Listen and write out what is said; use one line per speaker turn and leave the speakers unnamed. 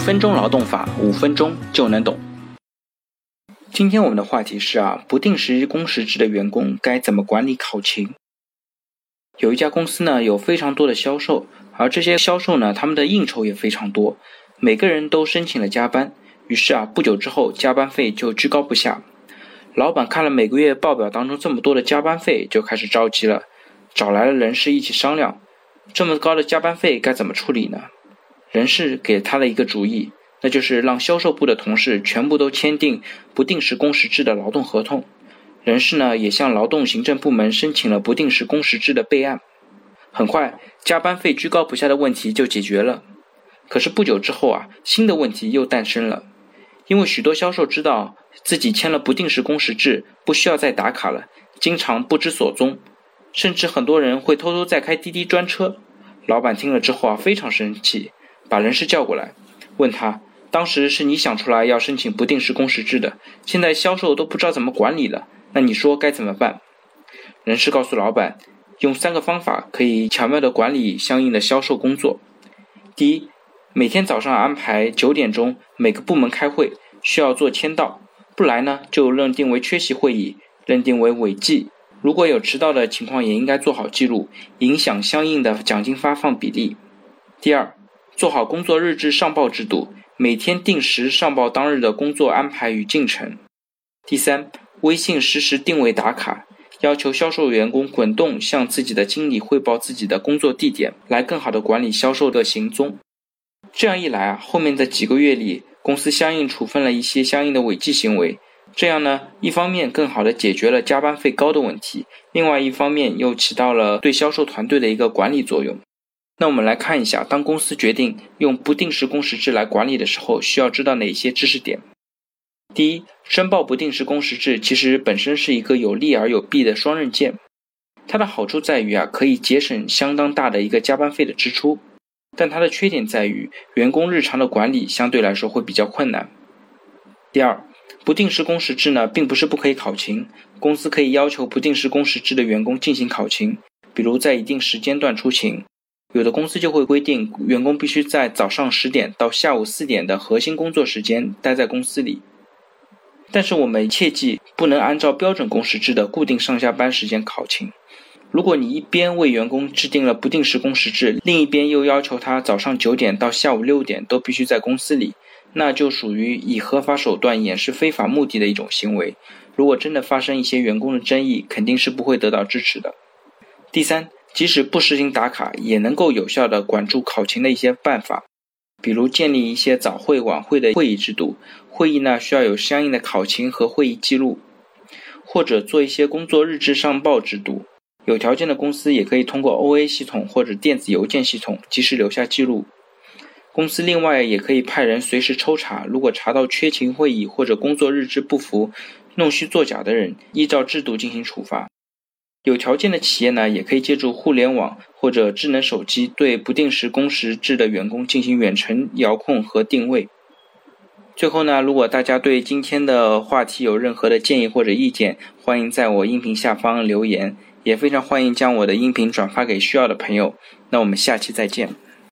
分钟劳动法，五分钟就能懂。今天我们的话题是啊，不定时工时制的员工该怎么管理考勤？有一家公司呢，有非常多的销售，而这些销售呢，他们的应酬也非常多，每个人都申请了加班，于是啊，不久之后加班费就居高不下。老板看了每个月报表当中这么多的加班费，就开始着急了，找来了人事一起商量，这么高的加班费该怎么处理呢？人事给他了一个主意，那就是让销售部的同事全部都签订不定时工时制的劳动合同。人事呢也向劳动行政部门申请了不定时工时制的备案。很快，加班费居高不下的问题就解决了。可是不久之后啊，新的问题又诞生了，因为许多销售知道自己签了不定时工时制，不需要再打卡了，经常不知所踪，甚至很多人会偷偷在开滴滴专车。老板听了之后啊，非常生气。把人事叫过来，问他：当时是你想出来要申请不定时工时制的，现在销售都不知道怎么管理了，那你说该怎么办？人事告诉老板，用三个方法可以巧妙的管理相应的销售工作。第一，每天早上安排九点钟每个部门开会，需要做签到，不来呢就认定为缺席会议，认定为违纪。如果有迟到的情况，也应该做好记录，影响相应的奖金发放比例。第二。做好工作日志上报制度，每天定时上报当日的工作安排与进程。第三，微信实时定位打卡，要求销售员工滚动向自己的经理汇报自己的工作地点，来更好的管理销售的行踪。这样一来啊，后面的几个月里，公司相应处分了一些相应的违纪行为。这样呢，一方面更好的解决了加班费高的问题，另外一方面又起到了对销售团队的一个管理作用。那我们来看一下，当公司决定用不定时工时制来管理的时候，需要知道哪些知识点？第一，申报不定时工时制其实本身是一个有利而有弊的双刃剑。它的好处在于啊，可以节省相当大的一个加班费的支出，但它的缺点在于员工日常的管理相对来说会比较困难。第二，不定时工时制呢，并不是不可以考勤，公司可以要求不定时工时制的员工进行考勤，比如在一定时间段出勤。有的公司就会规定，员工必须在早上十点到下午四点的核心工作时间待在公司里。但是我们切记不能按照标准工时制的固定上下班时间考勤。如果你一边为员工制定了不定时工时制，另一边又要求他早上九点到下午六点都必须在公司里，那就属于以合法手段掩饰非法目的的一种行为。如果真的发生一些员工的争议，肯定是不会得到支持的。第三。即使不实行打卡，也能够有效的管住考勤的一些办法，比如建立一些早会晚会的会议制度，会议呢需要有相应的考勤和会议记录，或者做一些工作日志上报制度。有条件的公司也可以通过 OA 系统或者电子邮件系统及时留下记录。公司另外也可以派人随时抽查，如果查到缺勤会议或者工作日志不符、弄虚作假的人，依照制度进行处罚。有条件的企业呢，也可以借助互联网或者智能手机，对不定时工时制的员工进行远程遥控和定位。最后呢，如果大家对今天的话题有任何的建议或者意见，欢迎在我音频下方留言，也非常欢迎将我的音频转发给需要的朋友。那我们下期再见。